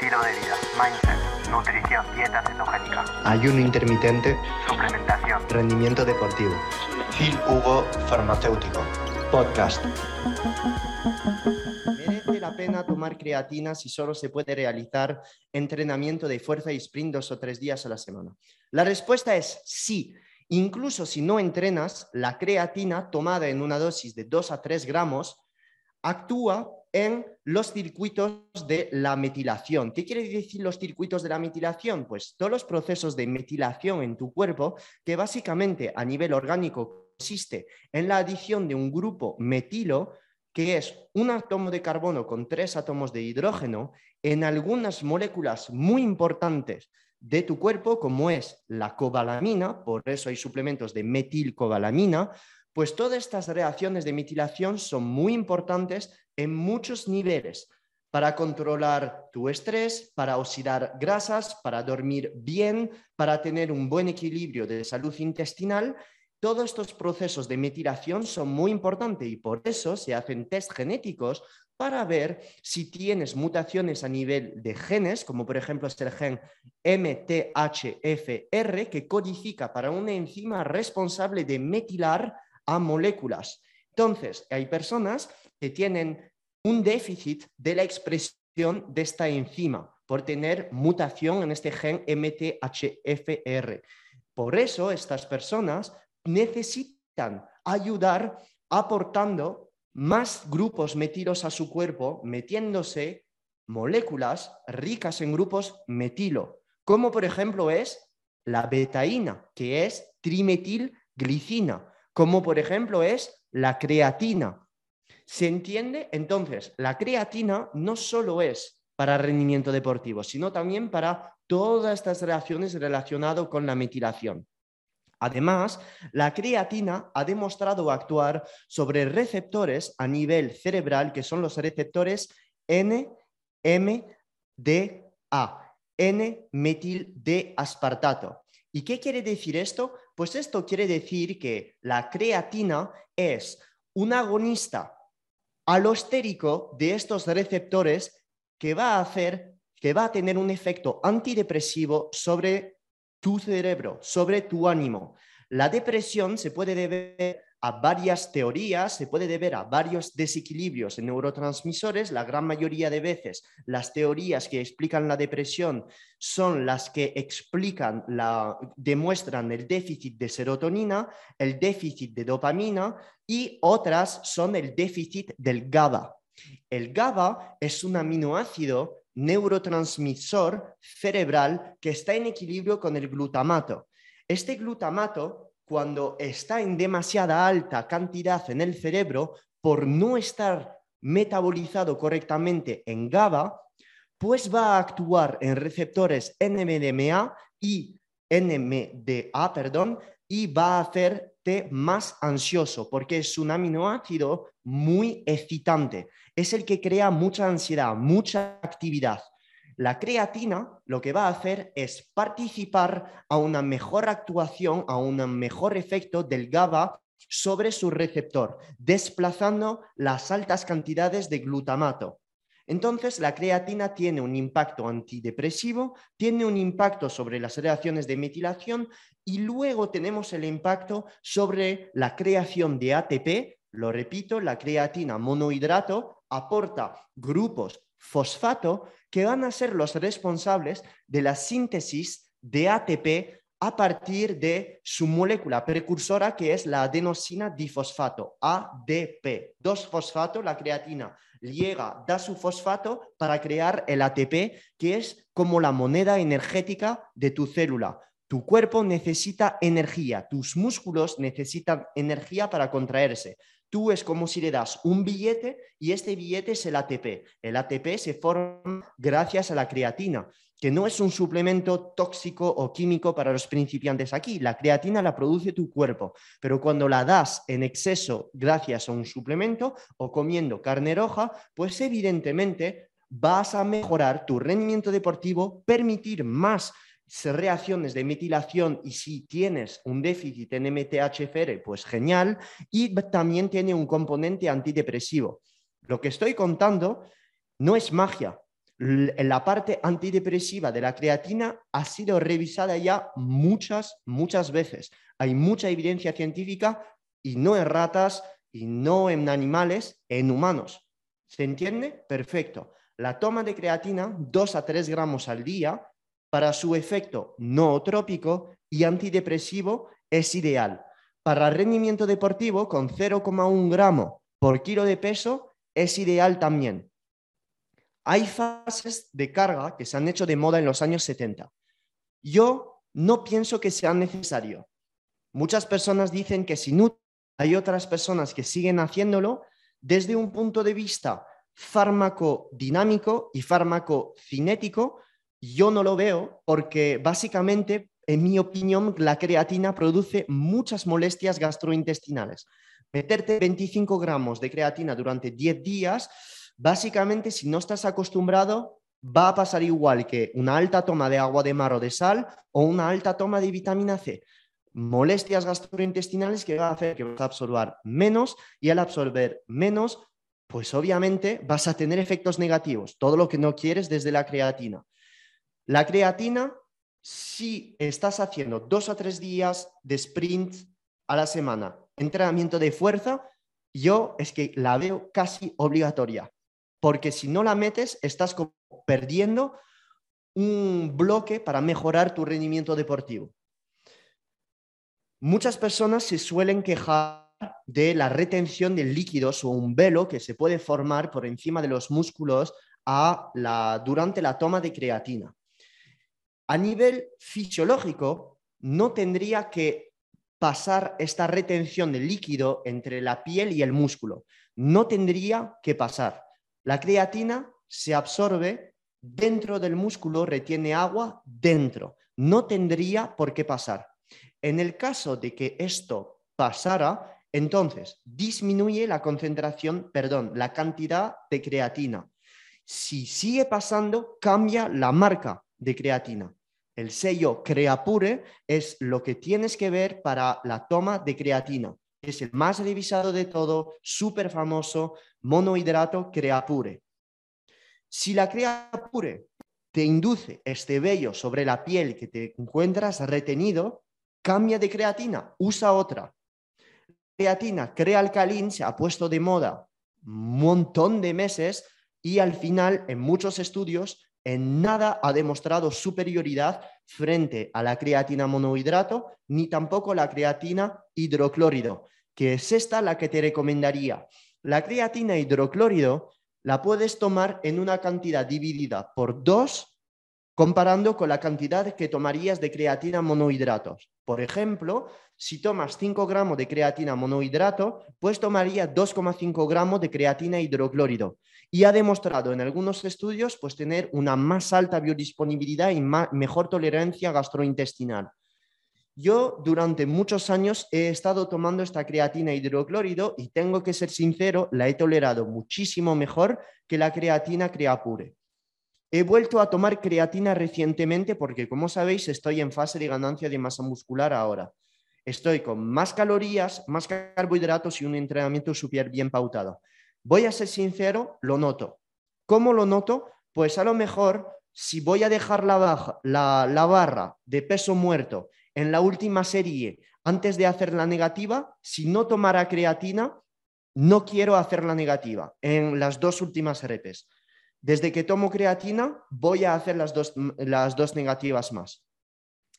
estilo de vida, mindset, nutrición, dieta cetogénica, ayuno intermitente, suplementación, rendimiento deportivo. Phil Hugo Farmacéutico. Podcast. ¿Merece la pena tomar creatina si solo se puede realizar entrenamiento de fuerza y sprint dos o tres días a la semana? La respuesta es sí. Incluso si no entrenas, la creatina tomada en una dosis de 2 a 3 gramos actúa en los circuitos de la metilación. ¿Qué quiere decir los circuitos de la metilación? Pues todos los procesos de metilación en tu cuerpo que básicamente a nivel orgánico consiste en la adición de un grupo metilo que es un átomo de carbono con tres átomos de hidrógeno en algunas moléculas muy importantes de tu cuerpo, como es la cobalamina, por eso hay suplementos de metilcobalamina, pues todas estas reacciones de metilación son muy importantes en muchos niveles para controlar tu estrés, para oxidar grasas, para dormir bien, para tener un buen equilibrio de salud intestinal. Todos estos procesos de metilación son muy importantes y por eso se hacen test genéticos para ver si tienes mutaciones a nivel de genes, como por ejemplo es el gen MTHFR, que codifica para una enzima responsable de metilar a moléculas. Entonces, hay personas que tienen un déficit de la expresión de esta enzima por tener mutación en este gen MTHFR. Por eso estas personas necesitan ayudar aportando más grupos metilos a su cuerpo, metiéndose moléculas ricas en grupos metilo, como por ejemplo es la betaína, que es trimetilglicina, como por ejemplo es la creatina. ¿Se entiende? Entonces, la creatina no solo es para rendimiento deportivo, sino también para todas estas reacciones relacionadas con la metilación. Además, la creatina ha demostrado actuar sobre receptores a nivel cerebral que son los receptores N, M, ¿Y qué quiere decir esto? Pues esto quiere decir que la creatina es un agonista alostérico de estos receptores que va a hacer, que va a tener un efecto antidepresivo sobre tu cerebro, sobre tu ánimo. La depresión se puede deber a varias teorías, se puede deber a varios desequilibrios en neurotransmisores. La gran mayoría de veces las teorías que explican la depresión son las que explican, la, demuestran el déficit de serotonina, el déficit de dopamina y otras son el déficit del GABA. El GABA es un aminoácido neurotransmisor cerebral que está en equilibrio con el glutamato. Este glutamato, cuando está en demasiada alta cantidad en el cerebro, por no estar metabolizado correctamente en GABA, pues va a actuar en receptores NMDA y NMDA, perdón, y va a hacerte más ansioso porque es un aminoácido muy excitante. Es el que crea mucha ansiedad, mucha actividad. La creatina lo que va a hacer es participar a una mejor actuación, a un mejor efecto del GABA sobre su receptor, desplazando las altas cantidades de glutamato. Entonces, la creatina tiene un impacto antidepresivo, tiene un impacto sobre las reacciones de metilación y luego tenemos el impacto sobre la creación de ATP. Lo repito, la creatina monohidrato aporta grupos fosfato que van a ser los responsables de la síntesis de ATP a partir de su molécula precursora que es la adenosina difosfato, ADP. Dos fosfato, la creatina llega, da su fosfato para crear el ATP, que es como la moneda energética de tu célula. Tu cuerpo necesita energía, tus músculos necesitan energía para contraerse. Tú es como si le das un billete y este billete es el ATP. El ATP se forma gracias a la creatina que no es un suplemento tóxico o químico para los principiantes aquí. La creatina la produce tu cuerpo, pero cuando la das en exceso gracias a un suplemento o comiendo carne roja, pues evidentemente vas a mejorar tu rendimiento deportivo, permitir más reacciones de metilación y si tienes un déficit en MTHFR, pues genial, y también tiene un componente antidepresivo. Lo que estoy contando no es magia, La parte antidepresiva de la creatina ha sido revisada ya muchas, muchas veces. Hay mucha evidencia científica y no en ratas y no en animales, en humanos. ¿Se entiende? Perfecto. La toma de creatina, 2 a 3 gramos al día, para su efecto nootrópico y antidepresivo es ideal. Para rendimiento deportivo, con 0,1 gramo por kilo de peso, es ideal también. Hay fases de carga que se han hecho de moda en los años 70. Yo no pienso que sea necesario. Muchas personas dicen que si no, hay otras personas que siguen haciéndolo desde un punto de vista fármaco-dinámico y fármaco-cinético. Yo no lo veo porque básicamente, en mi opinión, la creatina produce muchas molestias gastrointestinales. Meterte 25 gramos de creatina durante 10 días, básicamente, si no estás acostumbrado, va a pasar igual que una alta toma de agua de mar o de sal o una alta toma de vitamina C molestias gastrointestinales que va a hacer que vas a absorber menos y al absorber menos, pues obviamente vas a tener efectos negativos, todo lo que no quieres desde la creatina. La creatina, si estás haciendo dos o tres días de sprint a la semana, entrenamiento de fuerza, yo es que la veo casi obligatoria, porque si no la metes, estás perdiendo un bloque para mejorar tu rendimiento deportivo. Muchas personas se suelen quejar de la retención de líquidos o un velo que se puede formar por encima de los músculos durante la toma de creatina. A nivel fisiológico, no tendría que pasar esta retención de líquido entre la piel y el músculo. No tendría que pasar. La creatina se absorbe dentro del músculo, retiene agua dentro. No tendría por qué pasar. En el caso de que esto pasara, entonces disminuye la concentración, perdón, la cantidad de creatina. Si sigue pasando, cambia la marca de creatina. El sello Creapure es lo que tienes que ver para la toma de creatina. Es el más revisado de todo, súper famoso, monohidrato Creapure. Si la Creapure te induce este vello sobre la piel que te encuentras retenido, cambia de creatina, usa otra. Creatina crea alcalín, se ha puesto de moda un montón de meses y al final, en muchos estudios, en nada ha demostrado superioridad frente a la creatina monohidrato ni tampoco la creatina hidroclórido, que es esta la que te recomendaría. La creatina hidroclórido la puedes tomar en una cantidad dividida por dos comparando con la cantidad que tomarías de creatina monohidratos. Por ejemplo, si tomas 5 gramos de creatina monohidrato, pues tomaría 2,5 gramos de creatina hidroclórido. Y ha demostrado en algunos estudios pues, tener una más alta biodisponibilidad y mejor tolerancia gastrointestinal. Yo durante muchos años he estado tomando esta creatina hidroclórido y tengo que ser sincero, la he tolerado muchísimo mejor que la creatina Creapure. He vuelto a tomar creatina recientemente porque, como sabéis, estoy en fase de ganancia de masa muscular ahora. Estoy con más calorías, más carbohidratos y un entrenamiento súper bien pautado. Voy a ser sincero, lo noto. ¿Cómo lo noto? Pues a lo mejor, si voy a dejar la, la barra de peso muerto en la última serie antes de hacer la negativa, si no tomara creatina, no quiero hacer la negativa en las dos últimas repes desde que tomo creatina voy a hacer las dos, las dos negativas más.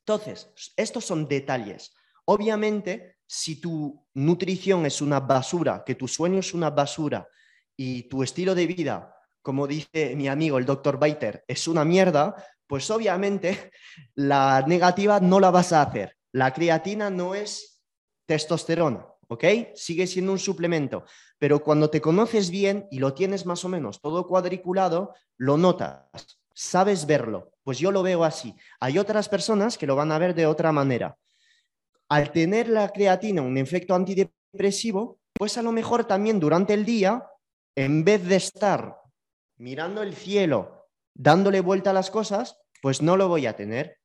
Entonces, estos son detalles. Obviamente, si tu nutrición es una basura, que tu sueño es una basura y tu estilo de vida, como dice mi amigo el doctor Baiter, es una mierda, pues obviamente la negativa no la vas a hacer. La creatina no es testosterona, ¿ok? Sigue siendo un suplemento, pero cuando te conoces bien y lo tienes más o menos todo cuadriculado, lo notas, sabes verlo. Pues yo lo veo así. Hay otras personas que lo van a ver de otra manera. Al tener la creatina un efecto antidepresivo, pues a lo mejor también durante el día, en vez de estar mirando el cielo, dándole vuelta a las cosas, pues no lo voy a tener.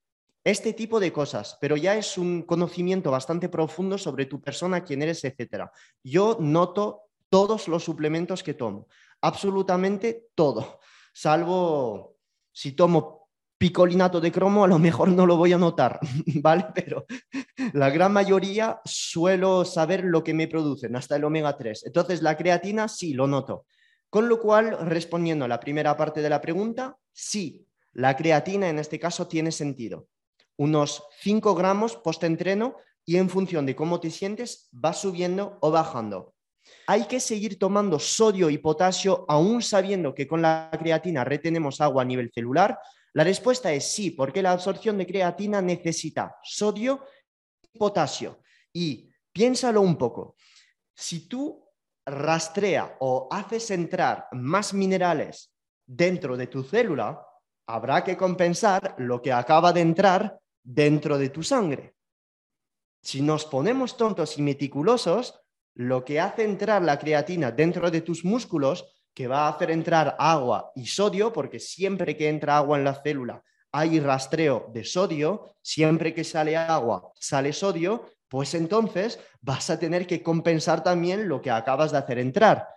Este tipo de cosas, pero ya es un conocimiento bastante profundo sobre tu persona, quién eres, etc. Yo noto todos los suplementos que tomo, absolutamente todo. salvo si tomo picolinato de cromo, a lo mejor no lo voy a notar, ¿vale? Pero la gran mayoría suelo saber lo que me producen, hasta el omega 3. Entonces, la creatina sí lo noto. Con lo cual, respondiendo a la primera parte de la pregunta, sí, la creatina en este caso tiene sentido. Unos 5 gramos post-entreno y en función de cómo te sientes va subiendo o bajando. Hay que seguir tomando sodio y potasio aún sabiendo que con la creatina retenemos agua a nivel celular. La respuesta es sí, porque la absorción de creatina necesita sodio potasio. Y piénsalo un poco. Si tú rastrea o haces entrar más minerales dentro de tu célula, habrá que compensar lo que acaba de entrar dentro de tu sangre. Si nos ponemos tontos y meticulosos, lo que hace entrar la creatina dentro de tus músculos, que va a hacer entrar agua y sodio, porque siempre que entra agua en la célula hay rastreo de sodio, siempre que sale agua sale sodio, pues entonces vas a tener que compensar también lo que acabas de hacer entrar.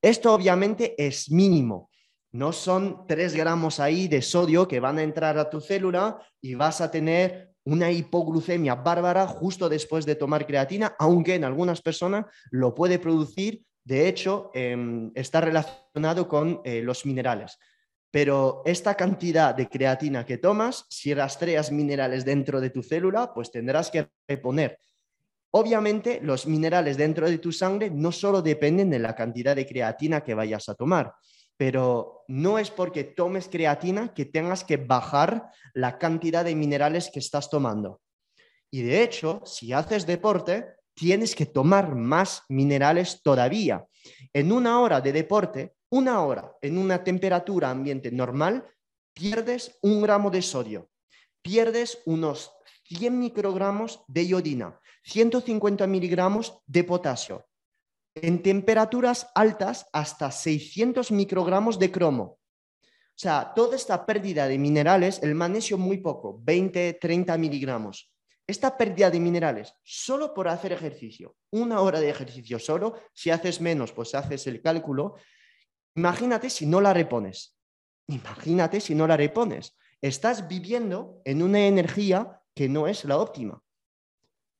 Esto obviamente es mínimo. No son 3 gramos ahí de sodio que van a entrar a tu célula y vas a tener una hipoglucemia bárbara justo después de tomar creatina, aunque en algunas personas lo puede producir. De hecho, em, está relacionado con eh, los minerales. Pero esta cantidad de creatina que tomas, si rastreas minerales dentro de tu célula, pues tendrás que reponer. Obviamente, los minerales dentro de tu sangre no solo dependen de la cantidad de creatina que vayas a tomar, pero no es porque tomes creatina que tengas que bajar la cantidad de minerales que estás tomando. Y de hecho, si haces deporte, tienes que tomar más minerales todavía. En una hora de deporte, una hora en una temperatura ambiente normal, pierdes un gramo de sodio, pierdes unos 100 microgramos de iodina, 150 miligramos de potasio, en temperaturas altas hasta 600 microgramos de cromo. O sea, toda esta pérdida de minerales, el magnesio muy poco, 20, 30 miligramos. Esta pérdida de minerales solo por hacer ejercicio, una hora de ejercicio solo, si haces menos, pues haces el cálculo. Imagínate si no la repones. Imagínate si no la repones. Estás viviendo en una energía que no es la óptima.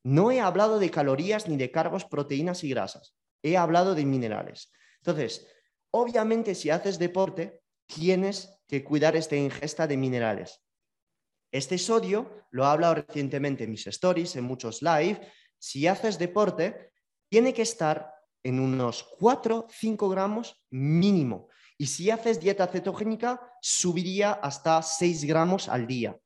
No he hablado de calorías ni de cargos, proteínas y grasas he hablado de minerales. Entonces, obviamente si haces deporte, tienes que cuidar esta ingesta de minerales. Este sodio, lo he hablado recientemente en mis stories, en muchos live, si haces deporte, tiene que estar en unos 4-5 gramos mínimo. Y si haces dieta cetogénica, subiría hasta 6 gramos al día.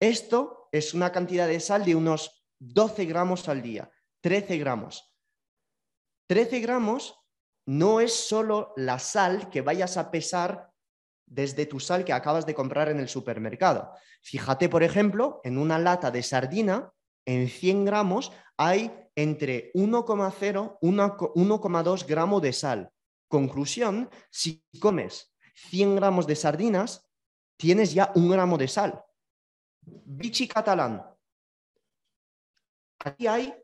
Esto es una cantidad de sal de unos 12 gramos al día, 13 gramos. 13 gramos no es solo la sal que vayas a pesar desde tu sal que acabas de comprar en el supermercado. Fíjate, por ejemplo, en una lata de sardina, en 100 gramos hay entre 1,0 y 1,2 gramos de sal. Conclusión, si comes 100 gramos de sardinas, tienes ya un gramo de sal. Bichi catalán. Aquí hay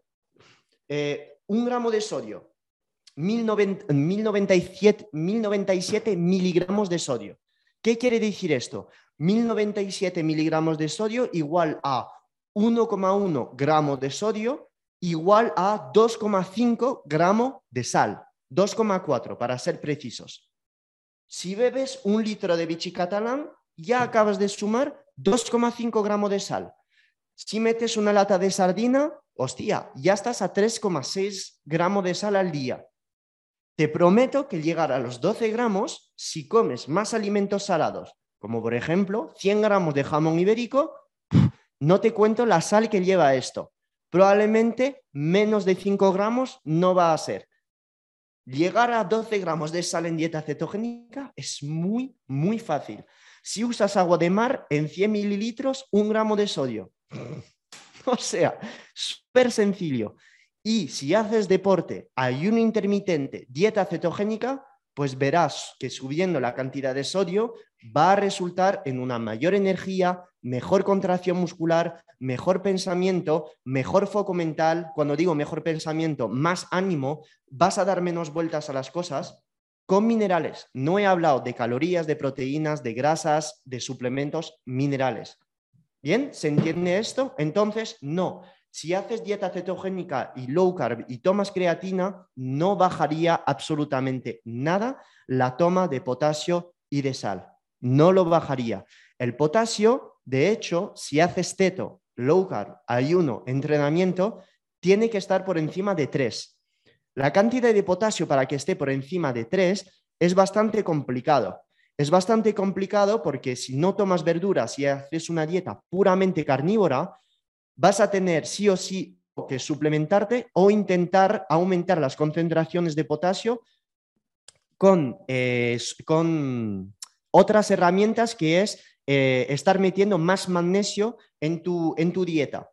eh, un gramo de sodio, 1097, 1097 miligramos de sodio. ¿Qué quiere decir esto? 1097 miligramos de sodio igual a 1,1 gramos de sodio igual a 2,5 gramos de sal. 2,4 para ser precisos. Si bebes un litro de bichi catalán, ya acabas de sumar 2,5 gramos de sal. Si metes una lata de sardina, hostia, ya estás a 3,6 gramos de sal al día. Te prometo que llegar a los 12 gramos si comes más alimentos salados, como por ejemplo 100 gramos de jamón ibérico, no te cuento la sal que lleva esto. Probablemente menos de 5 gramos no va a ser. Llegar a 12 gramos de sal en dieta cetogénica es muy, muy fácil. Si usas agua de mar, en 100 mililitros, un gramo de sodio. O sea, súper sencillo. Y si haces deporte, ayuno intermitente, dieta cetogénica, pues verás que subiendo la cantidad de sodio va a resultar en una mayor energía, mejor contracción muscular, mejor pensamiento, mejor foco mental. Cuando digo mejor pensamiento, más ánimo, vas a dar menos vueltas a las cosas. con minerales. No he hablado de calorías, de proteínas, de grasas, de suplementos, minerales. ¿Bien? ¿Se entiende esto? Entonces, no. Si haces dieta cetogénica y low carb y tomas creatina, no bajaría absolutamente nada la toma de potasio y de sal. No lo bajaría. El potasio, de hecho, si haces teto, low carb, ayuno, entrenamiento, tiene que estar por encima de 3. La cantidad de potasio para que esté por encima de 3 es bastante complicado. Es bastante complicado porque si no tomas verduras y haces una dieta puramente carnívora, vas a tener sí o sí que suplementarte o intentar aumentar las concentraciones de potasio con, eh, con otras herramientas que es eh, estar metiendo más magnesio en tu, en tu dieta.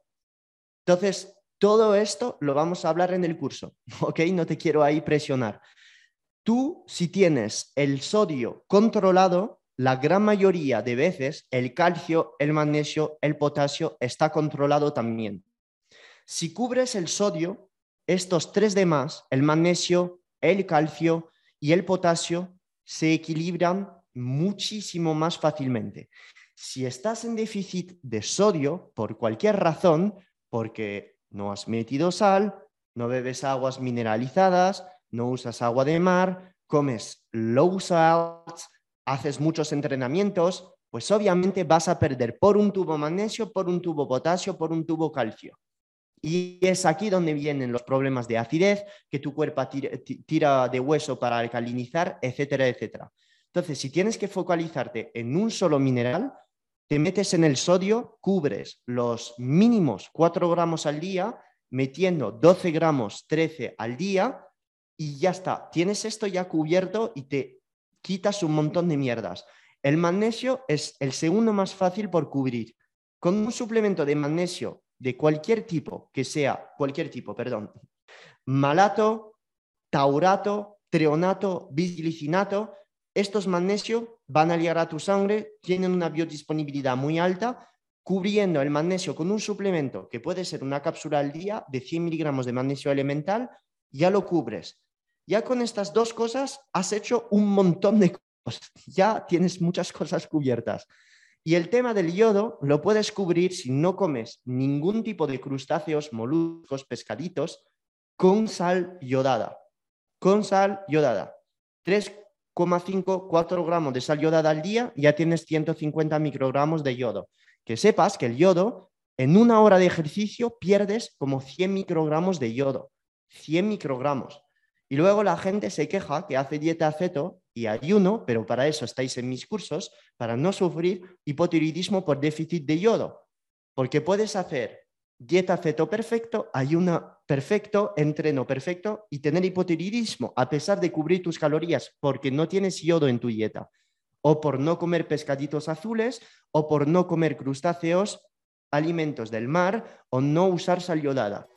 Entonces, todo esto lo vamos a hablar en el curso, ¿ok? No te quiero ahí presionar. Tú, si tienes el sodio controlado, la gran mayoría de veces el calcio, el magnesio, el potasio está controlado también. Si cubres el sodio, estos tres demás, el magnesio, el calcio y el potasio, se equilibran muchísimo más fácilmente. Si estás en déficit de sodio por cualquier razón, porque no has metido sal, no bebes aguas mineralizadas, no usas agua de mar, comes low salt, haces muchos entrenamientos, pues obviamente vas a perder por un tubo magnesio, por un tubo potasio, por un tubo calcio. Y es aquí donde vienen los problemas de acidez, que tu cuerpo tira, de hueso para alcalinizar, etcétera, etcétera. Entonces, si tienes que focalizarte en un solo mineral, te metes en el sodio, cubres los mínimos 4 gramos al día, metiendo 12 gramos, 13 al día, y ya está. Tienes esto ya cubierto y te quitas un montón de mierdas. El magnesio es el segundo más fácil por cubrir. Con un suplemento de magnesio de cualquier tipo, que sea cualquier tipo, perdón, malato, taurato, treonato, bisglicinato, estos magnesio van a llegar a tu sangre, tienen una biodisponibilidad muy alta, cubriendo el magnesio con un suplemento que puede ser una cápsula al día de 100 miligramos de magnesio elemental, ya lo cubres. Ya con estas dos cosas has hecho un montón de cosas, ya tienes muchas cosas cubiertas. Y el tema del yodo lo puedes cubrir si no comes ningún tipo de crustáceos, moluscos, pescaditos, con sal yodada. Con sal yodada. Tres 0,5, 4 gramos de sal yodada al día, ya tienes 150 microgramos de yodo. Que sepas que el yodo, en una hora de ejercicio, pierdes como 100 microgramos de yodo. 100 microgramos. Y luego la gente se queja que hace dieta ceto y ayuno, pero para eso estáis en mis cursos, para no sufrir hipotiroidismo por déficit de yodo. Porque puedes hacer dieta ceto perfecto, ayuno perfecto, entreno perfecto y tener hipotiroidismo a pesar de cubrir tus calorías porque no tienes yodo en tu dieta o por no comer pescaditos azules o por no comer crustáceos, alimentos del mar o no usar sal yodada.